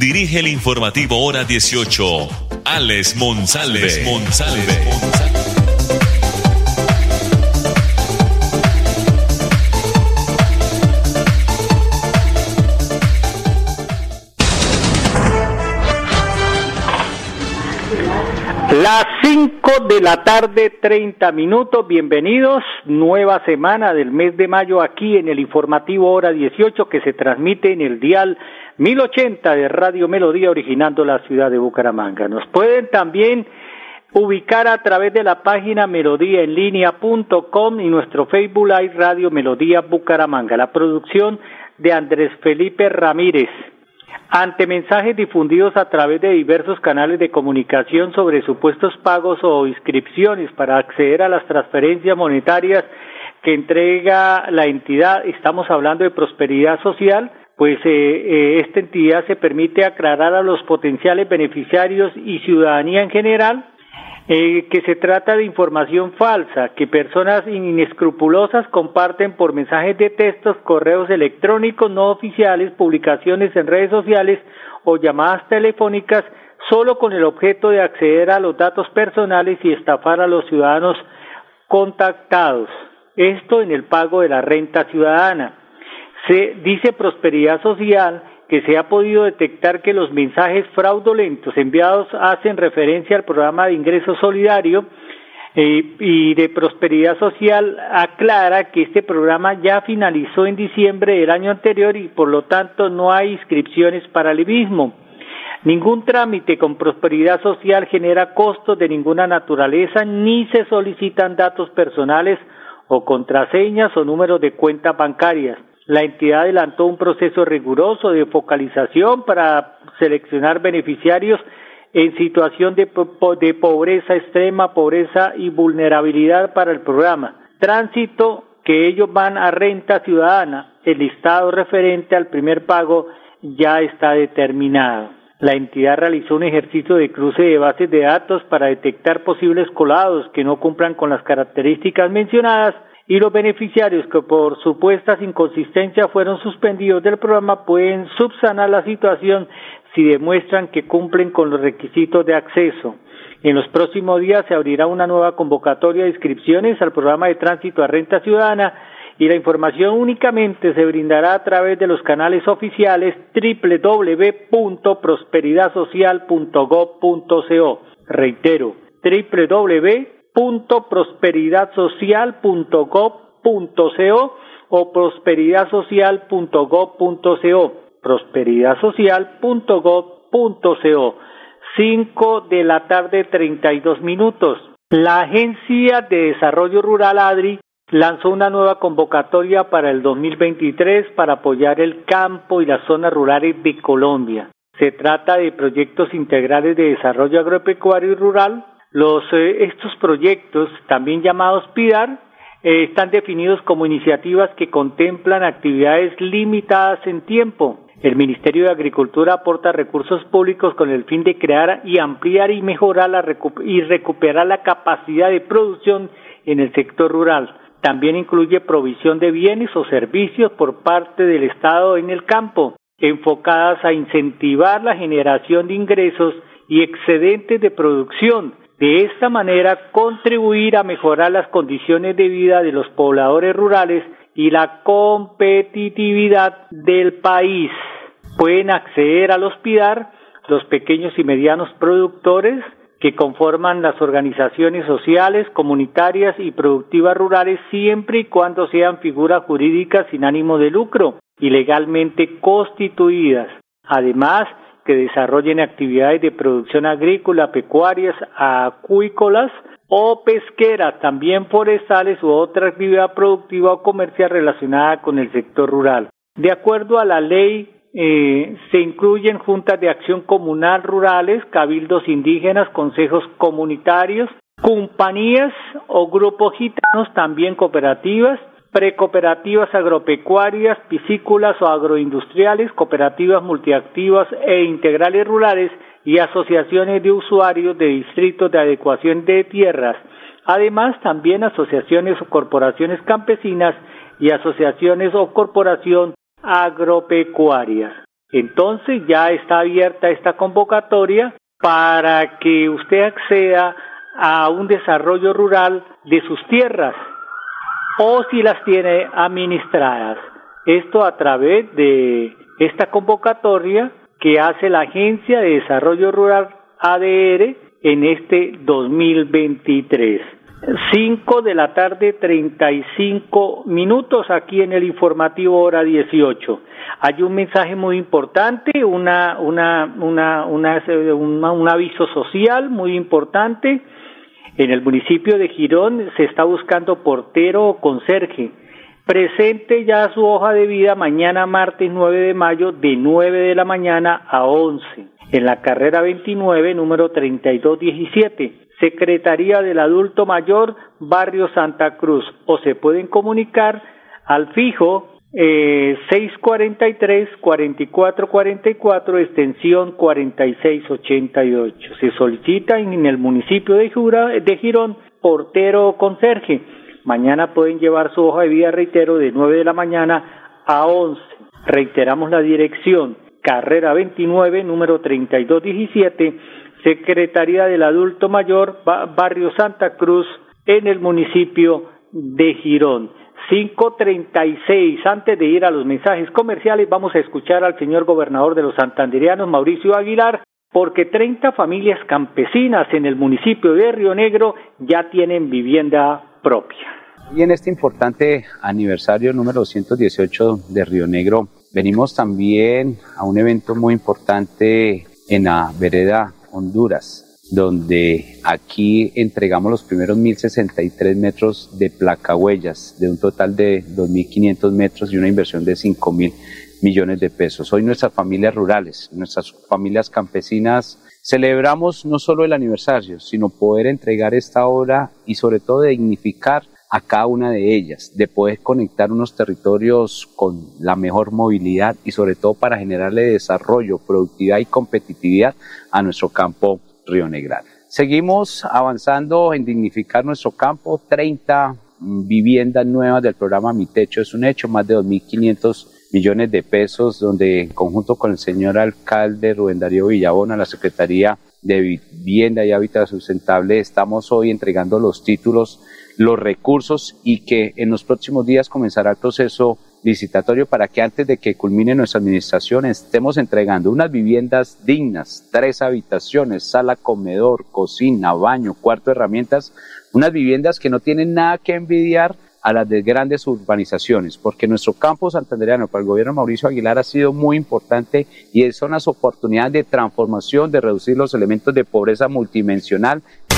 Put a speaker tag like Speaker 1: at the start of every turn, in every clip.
Speaker 1: dirige el informativo Hora 18, Alex Monsalve.
Speaker 2: Las 5 de la tarde, 30 minutos. Bienvenidos. Nueva semana del mes de mayo aquí en el informativo Hora 18 que se transmite en el dial 1080 de Radio Melodía originando la ciudad de Bucaramanga. Nos pueden también ubicar a través de la página melodíaenlínea.com y nuestro Facebook Live Radio Melodía Bucaramanga. La producción de Andrés Felipe Ramírez. Ante mensajes difundidos a través de diversos canales de comunicación sobre supuestos pagos o inscripciones para acceder a las transferencias monetarias que entrega la entidad, estamos hablando de prosperidad social, pues eh, eh, esta entidad se permite aclarar a los potenciales beneficiarios y ciudadanía en general eh, que se trata de información falsa que personas inescrupulosas comparten por mensajes de textos, correos electrónicos no oficiales, publicaciones en redes sociales o llamadas telefónicas solo con el objeto de acceder a los datos personales y estafar a los ciudadanos contactados. Esto en el pago de la renta ciudadana. Se dice Prosperidad Social que se ha podido detectar que los mensajes fraudulentos enviados hacen referencia al programa de ingreso solidario eh, y de prosperidad social aclara que este programa ya finalizó en diciembre del año anterior y por lo tanto no hay inscripciones para el mismo. Ningún trámite con prosperidad social genera costos de ninguna naturaleza ni se solicitan datos personales o contraseñas o números de cuentas bancarias. La entidad adelantó un proceso riguroso de focalización para seleccionar beneficiarios en situación de, pobreza extrema, pobreza y vulnerabilidad para el programa. Tránsito que ellos van a renta ciudadana. El listado referente al primer pago ya está determinado. La entidad realizó un ejercicio de cruce de bases de datos para detectar posibles colados que no cumplan con las características mencionadas y los beneficiarios que por supuestas inconsistencias fueron suspendidos del programa pueden subsanar la situación si demuestran que cumplen con los requisitos de acceso. En los próximos días se abrirá una nueva convocatoria de inscripciones al programa de tránsito a renta ciudadana y la información únicamente se brindará a través de los canales oficiales www.prosperidadsocial.gov.co. Reitero, www prosperidadsocial.gov.co o prosperidadsocial.gov.co prosperidadsocial.gov.co 5 de la tarde 32 minutos. La Agencia de Desarrollo Rural ADRI lanzó una nueva convocatoria para el 2023 para apoyar el campo y las zonas rurales de Colombia. Se trata de proyectos integrales de desarrollo agropecuario y rural los, eh, estos proyectos, también llamados PIDAR, eh, están definidos como iniciativas que contemplan actividades limitadas en tiempo. El Ministerio de Agricultura aporta recursos públicos con el fin de crear y ampliar y mejorar la y recuperar la capacidad de producción en el sector rural. También incluye provisión de bienes o servicios por parte del Estado en el campo, enfocadas a incentivar la generación de ingresos y excedentes de producción de esta manera contribuir a mejorar las condiciones de vida de los pobladores rurales y la competitividad del país. Pueden acceder al hospital los pequeños y medianos productores que conforman las organizaciones sociales, comunitarias y productivas rurales siempre y cuando sean figuras jurídicas sin ánimo de lucro y legalmente constituidas. Además, que desarrollen actividades de producción agrícola, pecuarias, acuícolas o pesqueras, también forestales u otra actividad productiva o comercial relacionada con el sector rural. De acuerdo a la ley eh, se incluyen juntas de acción comunal rurales, cabildos indígenas, consejos comunitarios, compañías o grupos gitanos, también cooperativas, precooperativas agropecuarias, piscícolas o agroindustriales, cooperativas multiactivas e integrales rurales y asociaciones de usuarios de distritos de adecuación de tierras. Además, también asociaciones o corporaciones campesinas y asociaciones o corporación agropecuarias. Entonces ya está abierta esta convocatoria para que usted acceda a un desarrollo rural de sus tierras o si las tiene administradas. Esto a través de esta convocatoria que hace la Agencia de Desarrollo Rural ADR en este 2023. 5 de la tarde, 35 minutos aquí en el informativo hora 18. Hay un mensaje muy importante, una, una, una, una, un aviso social muy importante. En el municipio de Girón se está buscando portero o conserje. Presente ya su hoja de vida mañana martes 9 de mayo de 9 de la mañana a 11 en la carrera 29 número 3217 Secretaría del Adulto Mayor, Barrio Santa Cruz, o se pueden comunicar al fijo eh, 643-4444, extensión 4688. Se solicita en el municipio de, Jura, de Girón portero o conserje. Mañana pueden llevar su hoja de vida, reitero, de 9 de la mañana a 11. Reiteramos la dirección, carrera 29, número 3217 Secretaría del Adulto Mayor, Barrio Santa Cruz, en el municipio de Girón. 536. Antes de ir a los mensajes comerciales, vamos a escuchar al señor gobernador de los santanderianos, Mauricio Aguilar, porque 30 familias campesinas en el municipio de Río Negro ya tienen vivienda propia.
Speaker 3: Y en este importante aniversario número 218 de Río Negro, venimos también a un evento muy importante en la vereda Honduras, donde aquí entregamos los primeros 1.063 metros de placa huellas, de un total de 2.500 metros y una inversión de 5.000 millones de pesos. Hoy nuestras familias rurales, nuestras familias campesinas, celebramos no solo el aniversario, sino poder entregar esta obra y sobre todo dignificar a cada una de ellas, de poder conectar unos territorios con la mejor movilidad y sobre todo para generarle desarrollo, productividad y competitividad a nuestro campo Río Negral. Seguimos avanzando en dignificar nuestro campo, 30 viviendas nuevas del programa Mi Techo es un hecho, más de 2.500 millones de pesos, donde en conjunto con el señor alcalde Rubén Darío Villabona, la Secretaría de Vivienda y Hábitat Sustentable, estamos hoy entregando los títulos los recursos y que en los próximos días comenzará el proceso licitatorio para que antes de que culmine nuestra administración estemos entregando unas viviendas dignas, tres habitaciones, sala, comedor, cocina, baño, cuarto herramientas, unas viviendas que no tienen nada que envidiar a las de grandes urbanizaciones, porque nuestro campo santandereano para el gobierno Mauricio Aguilar ha sido muy importante y son las oportunidades de transformación, de reducir los elementos de pobreza multidimensional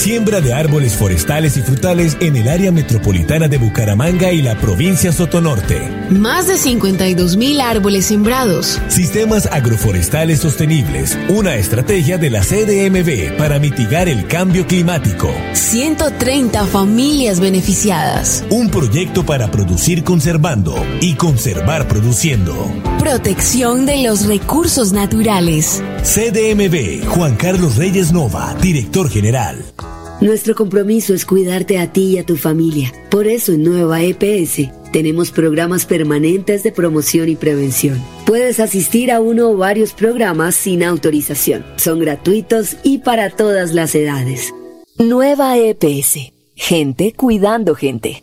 Speaker 4: Siembra de árboles forestales y frutales en el área metropolitana de Bucaramanga y la provincia Sotonorte.
Speaker 5: Más de 52 mil árboles sembrados.
Speaker 4: Sistemas agroforestales sostenibles. Una estrategia de la CDMB para mitigar el cambio climático.
Speaker 5: 130 familias beneficiadas.
Speaker 4: Un proyecto para producir conservando y conservar produciendo.
Speaker 5: Protección de los recursos naturales.
Speaker 4: CDMB, Juan Carlos Reyes Nova, director general.
Speaker 6: Nuestro compromiso es cuidarte a ti y a tu familia. Por eso en Nueva EPS tenemos programas permanentes de promoción y prevención. Puedes asistir a uno o varios programas sin autorización. Son gratuitos y para todas las edades. Nueva EPS. Gente cuidando gente.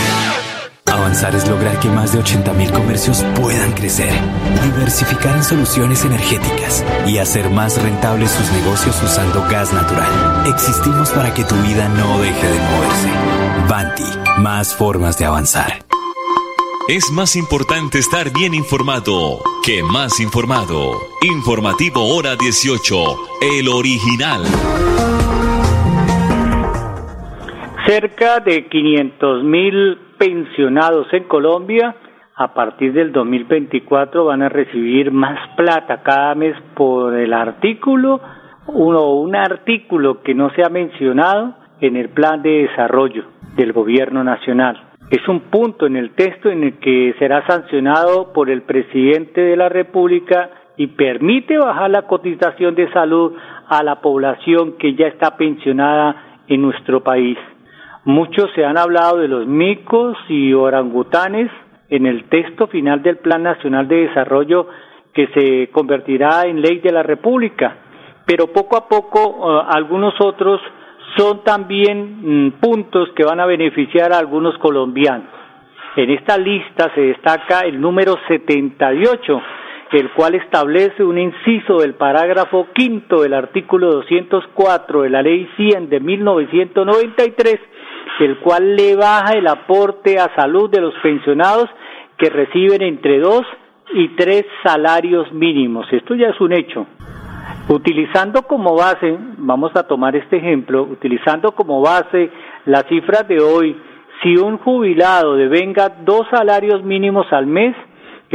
Speaker 7: Avanzar es lograr que más de 80.000 comercios puedan crecer, diversificar en soluciones energéticas y hacer más rentables sus negocios usando gas natural. Existimos para que tu vida no deje de moverse. Banti, más formas de avanzar.
Speaker 1: Es más importante estar bien informado que más informado. Informativo Hora 18, el original.
Speaker 2: Cerca de 500 mil pensionados en Colombia a partir del 2024 van a recibir más plata cada mes por el artículo uno un artículo que no se ha mencionado en el plan de desarrollo del gobierno nacional. Es un punto en el texto en el que será sancionado por el presidente de la República y permite bajar la cotización de salud a la población que ya está pensionada en nuestro país. Muchos se han hablado de los micos y orangutanes en el texto final del Plan Nacional de Desarrollo que se convertirá en ley de la República, pero poco a poco uh, algunos otros son también mm, puntos que van a beneficiar a algunos colombianos. En esta lista se destaca el número 78, el cual establece un inciso del parágrafo quinto del artículo 204 de la Ley 100 de 1993 el cual le baja el aporte a salud de los pensionados que reciben entre dos y tres salarios mínimos. Esto ya es un hecho. Utilizando como base, vamos a tomar este ejemplo, utilizando como base las cifras de hoy, si un jubilado devenga dos salarios mínimos al mes,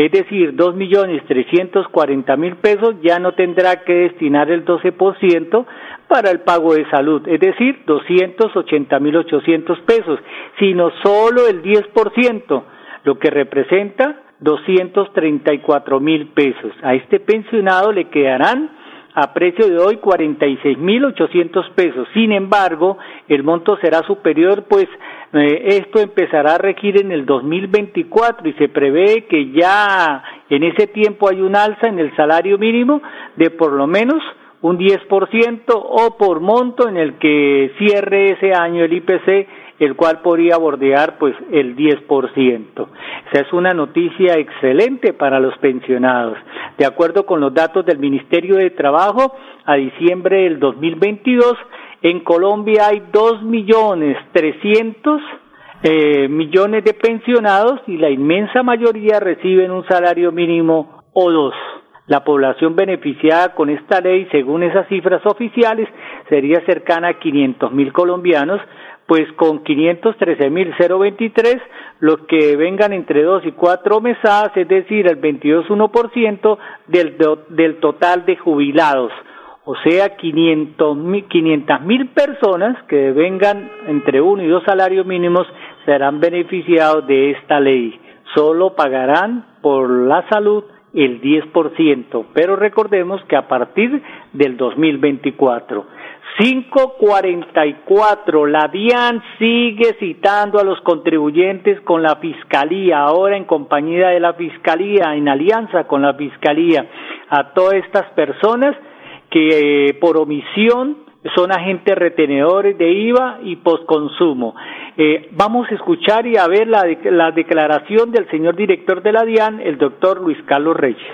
Speaker 2: es decir, dos millones trescientos cuarenta mil pesos, ya no tendrá que destinar el doce por ciento para el pago de salud, es decir, doscientos ochenta mil ochocientos pesos, sino solo el diez por ciento, lo que representa doscientos treinta y cuatro mil pesos. A este pensionado le quedarán a precio de hoy cuarenta y seis mil ochocientos pesos. Sin embargo, el monto será superior, pues eh, esto empezará a regir en el 2024 y se prevé que ya en ese tiempo hay un alza en el salario mínimo de por lo menos un 10% o por monto en el que cierre ese año el IPC, el cual podría bordear pues el 10%. Esa es una noticia excelente para los pensionados. De acuerdo con los datos del Ministerio de Trabajo, a diciembre del 2022 en Colombia hay dos millones trescientos eh, millones de pensionados y la inmensa mayoría reciben un salario mínimo o dos. La población beneficiada con esta ley, según esas cifras oficiales, sería cercana a 500 mil colombianos, pues con 513 mil 023, los que vengan entre dos y cuatro mesadas, es decir, el 22,1% del, del total de jubilados o sea, 500 mil personas que vengan entre uno y dos salarios mínimos serán beneficiados de esta ley. Solo pagarán por la salud el 10%, pero recordemos que a partir del 2024. 544. La DIAN sigue citando a los contribuyentes con la Fiscalía, ahora en compañía de la Fiscalía, en alianza con la Fiscalía, a todas estas personas que eh, por omisión son agentes retenedores de IVA y postconsumo. Eh, vamos a escuchar y a ver la, la declaración del señor director de la DIAN, el doctor Luis Carlos Reyes.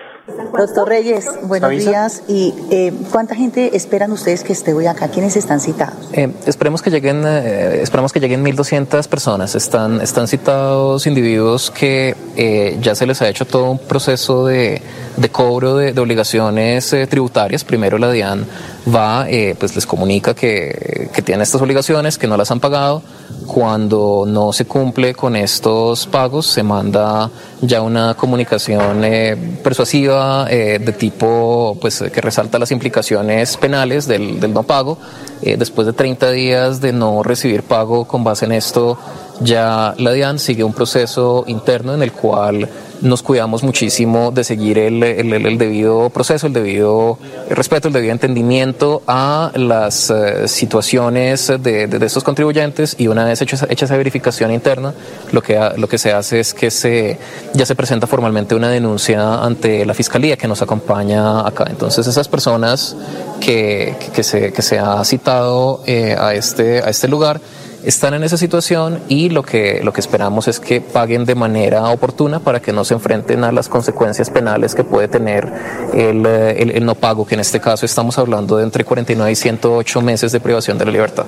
Speaker 8: Doctor Reyes, buenos días. ¿Y eh, cuánta gente esperan ustedes que esté hoy acá? ¿Quiénes están citados?
Speaker 9: Eh, esperemos que lleguen, eh, esperamos que lleguen 1.200 personas. Están, están citados individuos que eh, ya se les ha hecho todo un proceso de, de cobro de, de obligaciones eh, tributarias. Primero la DIAN va, eh, pues les comunica que, que tienen estas obligaciones, que no las han pagado. Cuando no se cumple con estos pagos, se manda ya una comunicación eh, persuasiva eh, de tipo pues que resalta las implicaciones penales del, del no pago. Eh, después de 30 días de no recibir pago con base en esto, ya la DIAN sigue un proceso interno en el cual nos cuidamos muchísimo de seguir el, el, el debido proceso, el debido respeto, el debido entendimiento a las uh, situaciones de, de, estos contribuyentes y una vez hecha, hecha esa verificación interna, lo que, lo que se hace es que se, ya se presenta formalmente una denuncia ante la Fiscalía que nos acompaña acá. Entonces esas personas que, que, se, que se ha citado eh, a, este, a este lugar, están en esa situación y lo que, lo que esperamos es que paguen de manera oportuna para que no se enfrenten a las consecuencias penales que puede tener el, el, el no pago, que en este caso estamos hablando de entre 49 y 108 meses de privación de la libertad.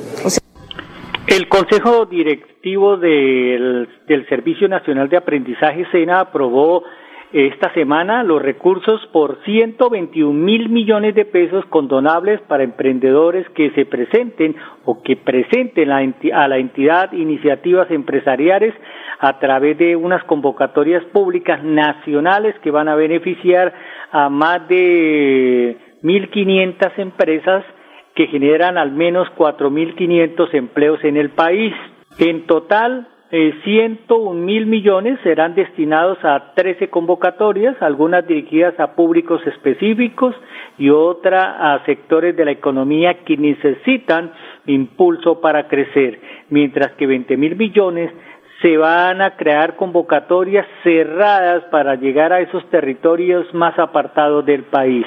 Speaker 2: El Consejo Directivo del, del Servicio Nacional de Aprendizaje SENA aprobó esta semana los recursos por 121 mil millones de pesos condonables para emprendedores que se presenten o que presenten a la entidad iniciativas empresariales a través de unas convocatorias públicas nacionales que van a beneficiar a más de 1.500 empresas que generan al menos 4.500 empleos en el país. En total, eh, 101 mil millones serán destinados a 13 convocatorias, algunas dirigidas a públicos específicos y otras a sectores de la economía que necesitan impulso para crecer, mientras que 20 mil millones se van a crear convocatorias cerradas para llegar a esos territorios más apartados del país.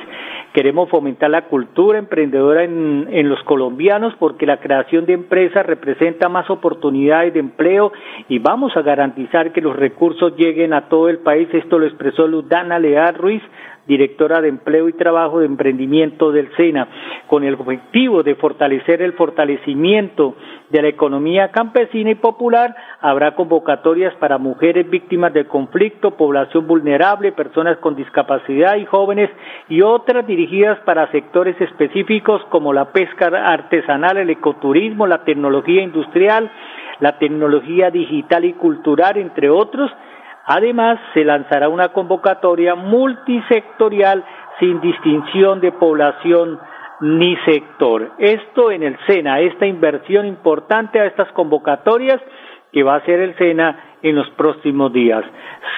Speaker 2: Queremos fomentar la cultura emprendedora en, en, los colombianos porque la creación de empresas representa más oportunidades de empleo y vamos a garantizar que los recursos lleguen a todo el país. Esto lo expresó Ludana Leal Ruiz, directora de Empleo y Trabajo de Emprendimiento del SENA, con el objetivo de fortalecer el fortalecimiento de la economía campesina y popular, habrá convocatorias para mujeres víctimas del conflicto, población vulnerable, personas con discapacidad y jóvenes y otras dirigidas para sectores específicos como la pesca artesanal, el ecoturismo, la tecnología industrial, la tecnología digital y cultural, entre otros, Además, se lanzará una convocatoria multisectorial sin distinción de población ni sector. Esto en el SENA, esta inversión importante a estas convocatorias que va a hacer el SENA en los próximos días.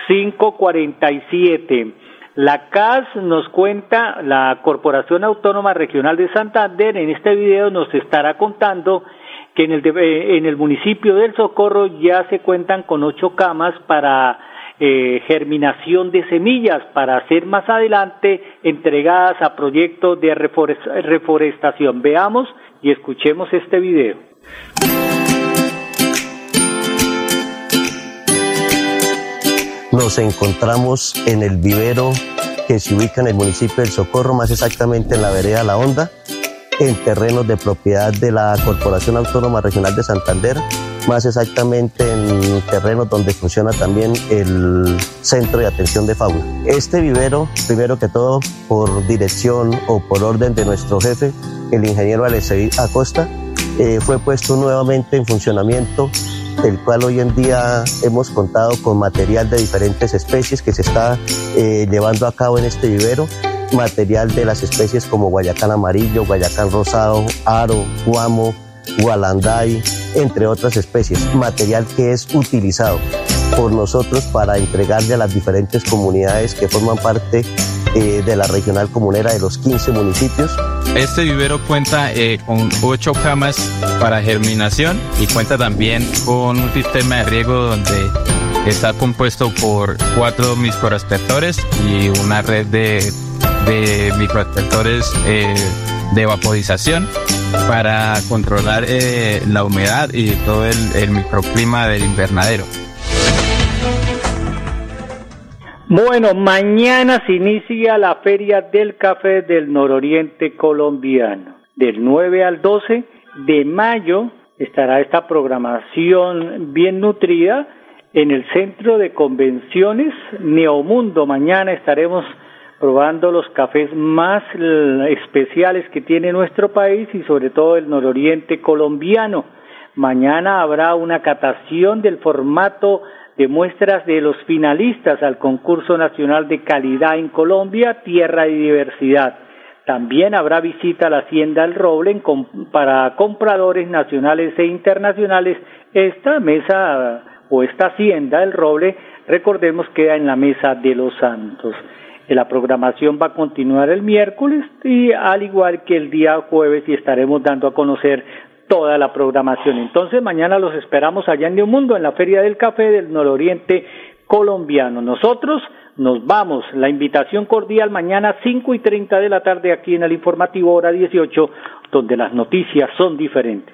Speaker 2: 547. La CAS nos cuenta, la Corporación Autónoma Regional de Santander, en este video nos estará contando que en el, en el municipio del Socorro ya se cuentan con ocho camas para eh, germinación de semillas para ser más adelante entregadas a proyectos de reforestación. Veamos y escuchemos este video.
Speaker 10: Nos encontramos en el vivero que se ubica en el municipio del Socorro, más exactamente en la vereda La Honda, en terrenos de propiedad de la Corporación Autónoma Regional de Santander, más exactamente en terrenos donde funciona también el centro de atención de fauna. Este vivero, primero que todo, por dirección o por orden de nuestro jefe, el ingeniero Alexei Acosta, eh, fue puesto nuevamente en funcionamiento del cual hoy en día hemos contado con material de diferentes especies que se está eh, llevando a cabo en este vivero material de las especies como guayacán amarillo, guayacán rosado, aro, guamo, gualanday, entre otras especies, material que es utilizado por nosotros para entregarle a las diferentes comunidades que forman parte eh, de la regional comunera de los 15 municipios.
Speaker 11: Este vivero cuenta eh, con 8 camas para germinación y cuenta también con un sistema de riego donde está compuesto por cuatro microaspersores y una red de, de eh, de vaporización para controlar la humedad y todo el microclima del invernadero.
Speaker 2: Bueno, mañana se inicia la Feria del Café del Nororiente Colombiano. Del 9 al 12 de mayo estará esta programación bien nutrida en el Centro de Convenciones Neomundo. Mañana estaremos probando los cafés más especiales que tiene nuestro país y sobre todo el nororiente colombiano. Mañana habrá una catación del formato de muestras de los finalistas al concurso nacional de calidad en Colombia, Tierra y Diversidad. También habrá visita a la Hacienda El Roble para compradores nacionales e internacionales. Esta mesa o esta Hacienda El Roble, recordemos, queda en la Mesa de los Santos. La programación va a continuar el miércoles y al igual que el día jueves y estaremos dando a conocer toda la programación. Entonces mañana los esperamos allá en New Mundo, en la Feria del Café del Nororiente colombiano. Nosotros nos vamos. La invitación cordial mañana 5 y 30 de la tarde aquí en el informativo hora 18, donde las noticias son diferentes.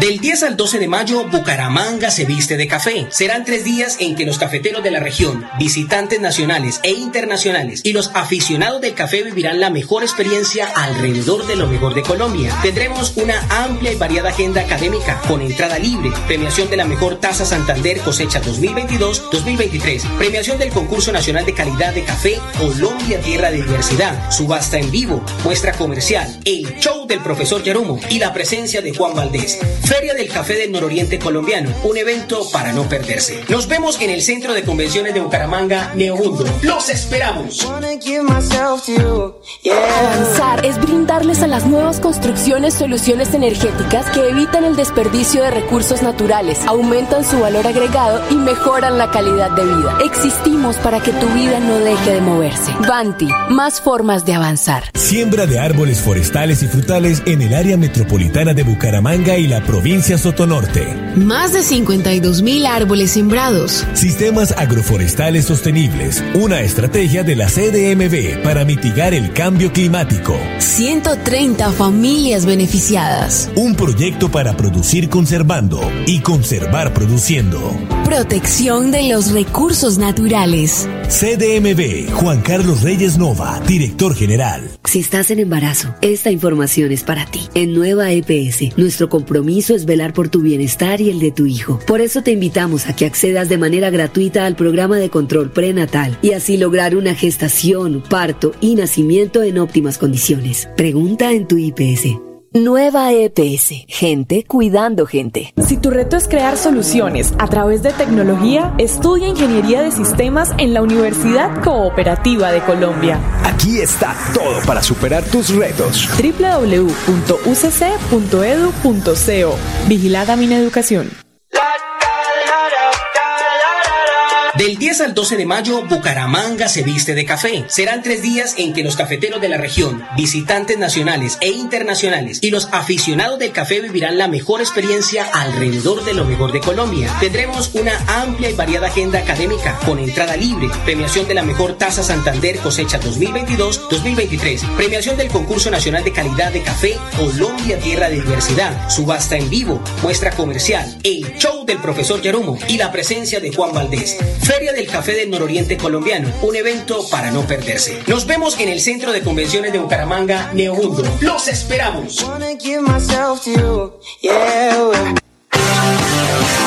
Speaker 12: Del 10 al 12 de mayo, Bucaramanga se viste de café. Serán tres días en que los cafeteros de la región, visitantes nacionales e internacionales y los aficionados del café vivirán la mejor experiencia alrededor de lo mejor de Colombia. Tendremos una amplia y variada agenda académica con entrada libre, premiación de la mejor Taza Santander cosecha 2022-2023, premiación del concurso nacional de calidad de café Colombia Tierra de Diversidad, subasta en vivo, muestra comercial, el show del profesor Yarumo y la presencia de Juan Valdés. Feria del Café del Nororiente Colombiano, un evento para no perderse. Nos vemos en el Centro de Convenciones de Bucaramanga, Neomundo. ¡Los esperamos!
Speaker 5: Avanzar es brindarles a las nuevas construcciones soluciones energéticas que evitan el desperdicio de recursos naturales, aumentan su valor agregado y mejoran la calidad de vida. Existimos para que tu vida no deje de moverse. Banti, más formas de avanzar.
Speaker 4: Siembra de árboles forestales y frutales en el área metropolitana de Bucaramanga y la provincia provincia Sotonorte.
Speaker 5: Más de 52 mil árboles sembrados.
Speaker 4: Sistemas agroforestales sostenibles. Una estrategia de la CDMV para mitigar el cambio climático.
Speaker 5: 130 familias beneficiadas.
Speaker 4: Un proyecto para producir conservando y conservar produciendo.
Speaker 5: Protección de los recursos naturales.
Speaker 4: CDMV, Juan Carlos Reyes Nova, director general.
Speaker 6: Si estás en embarazo, esta información es para ti. En Nueva EPS, nuestro compromiso es velar por tu bienestar y el de tu hijo. Por eso te invitamos a que accedas de manera gratuita al programa de control prenatal y así lograr una gestación, parto y nacimiento en óptimas condiciones. Pregunta en tu IPS. Nueva EPS, gente cuidando gente.
Speaker 13: Si tu reto es crear soluciones a través de tecnología, estudia Ingeniería de Sistemas en la Universidad Cooperativa de Colombia.
Speaker 14: Aquí está todo para superar tus retos.
Speaker 13: www.ucc.edu.co Vigilada mi educación.
Speaker 12: Del 10 al 12 de mayo, Bucaramanga se viste de café. Serán tres días en que los cafeteros de la región, visitantes nacionales e internacionales y los aficionados del café vivirán la mejor experiencia alrededor de lo mejor de Colombia. Tendremos una amplia y variada agenda académica con entrada libre, premiación de la mejor Taza Santander cosecha 2022-2023, premiación del concurso nacional de calidad de café Colombia Tierra de Diversidad, subasta en vivo, muestra comercial, el show del profesor Yarumo y la presencia de Juan Valdés. Feria del Café del Nororiente Colombiano, un evento para no perderse. Nos vemos en el Centro de Convenciones de Bucaramanga, Neomundo. ¡Los esperamos!